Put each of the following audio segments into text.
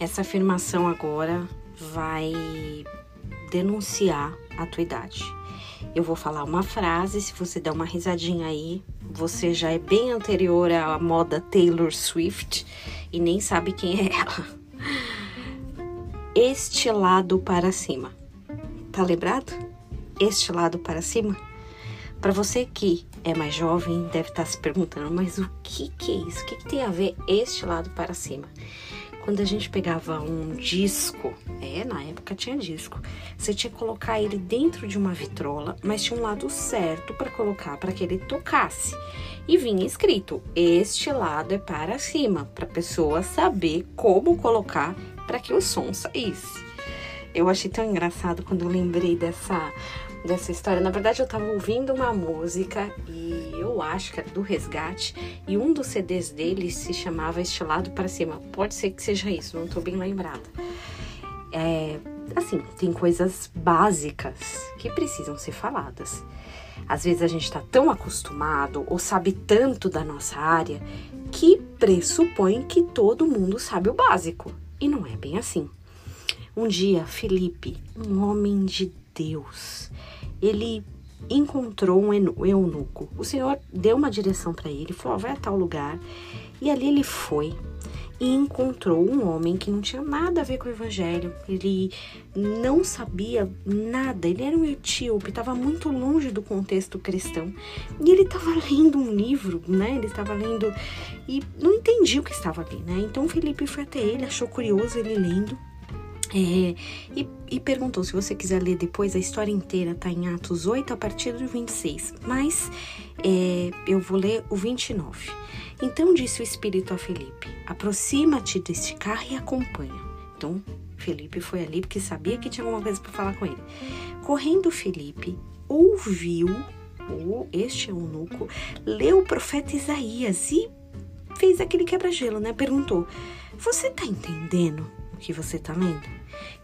Essa afirmação agora vai denunciar a tua idade. Eu vou falar uma frase, se você der uma risadinha aí, você já é bem anterior à moda Taylor Swift e nem sabe quem é ela. Este lado para cima. Tá lembrado? Este lado para cima? Para você que é mais jovem, deve estar se perguntando, mas o que, que é isso? O que, que tem a ver este lado para cima? Quando a gente pegava um disco, é, na época tinha disco, você tinha que colocar ele dentro de uma vitrola, mas tinha um lado certo para colocar para que ele tocasse. E vinha escrito: este lado é para cima, para a pessoa saber como colocar para que o som saísse. Eu achei tão engraçado quando eu lembrei dessa dessa história. Na verdade, eu estava ouvindo uma música e eu acho que era do Resgate e um dos CDs dele se chamava Estilado para Cima. Pode ser que seja isso, não estou bem lembrada. É, assim, tem coisas básicas que precisam ser faladas. Às vezes a gente está tão acostumado ou sabe tanto da nossa área que pressupõe que todo mundo sabe o básico. E não é bem assim. Um dia, Felipe, um homem de Deus, ele encontrou um eunuco. O Senhor deu uma direção para ele, falou: vai a tal lugar. E ali ele foi e encontrou um homem que não tinha nada a ver com o evangelho. Ele não sabia nada, ele era um etíope, estava muito longe do contexto cristão. E ele estava lendo um livro, né? Ele estava lendo e não entendia o que estava ali, né? Então Felipe foi até ele, achou curioso ele lendo. É, e, e, perguntou se você quiser ler depois, a história inteira está em Atos 8 a partir do 26, mas é, eu vou ler o 29. Então disse o Espírito a Felipe: aproxima-te deste carro e acompanha. Então Felipe foi ali porque sabia que tinha alguma coisa para falar com ele. Correndo Felipe ouviu o este eunuco leu o profeta Isaías e fez aquele quebra-gelo, né? Perguntou: Você está entendendo que você está lendo?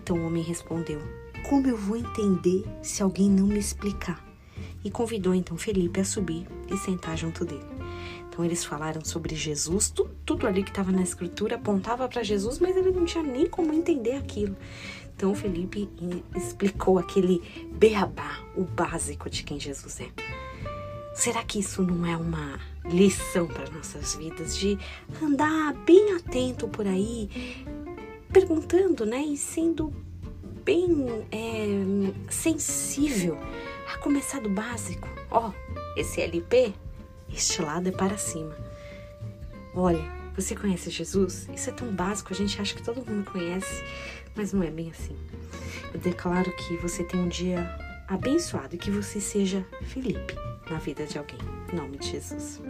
Então o homem respondeu: Como eu vou entender se alguém não me explicar? E convidou então Felipe a subir e sentar junto dele. Então eles falaram sobre Jesus, tudo, tudo ali que estava na escritura apontava para Jesus, mas ele não tinha nem como entender aquilo. Então Felipe explicou aquele beabá, o básico de quem Jesus é. Será que isso não é uma lição para nossas vidas de andar bem atento por aí, perguntando, né? E sendo bem é, sensível a começar do básico. Ó, oh, esse LP, este lado é para cima. Olha, você conhece Jesus? Isso é tão básico, a gente acha que todo mundo conhece, mas não é bem assim. Eu declaro que você tem um dia abençoado e que você seja Felipe na vida de alguém. Em nome de Jesus.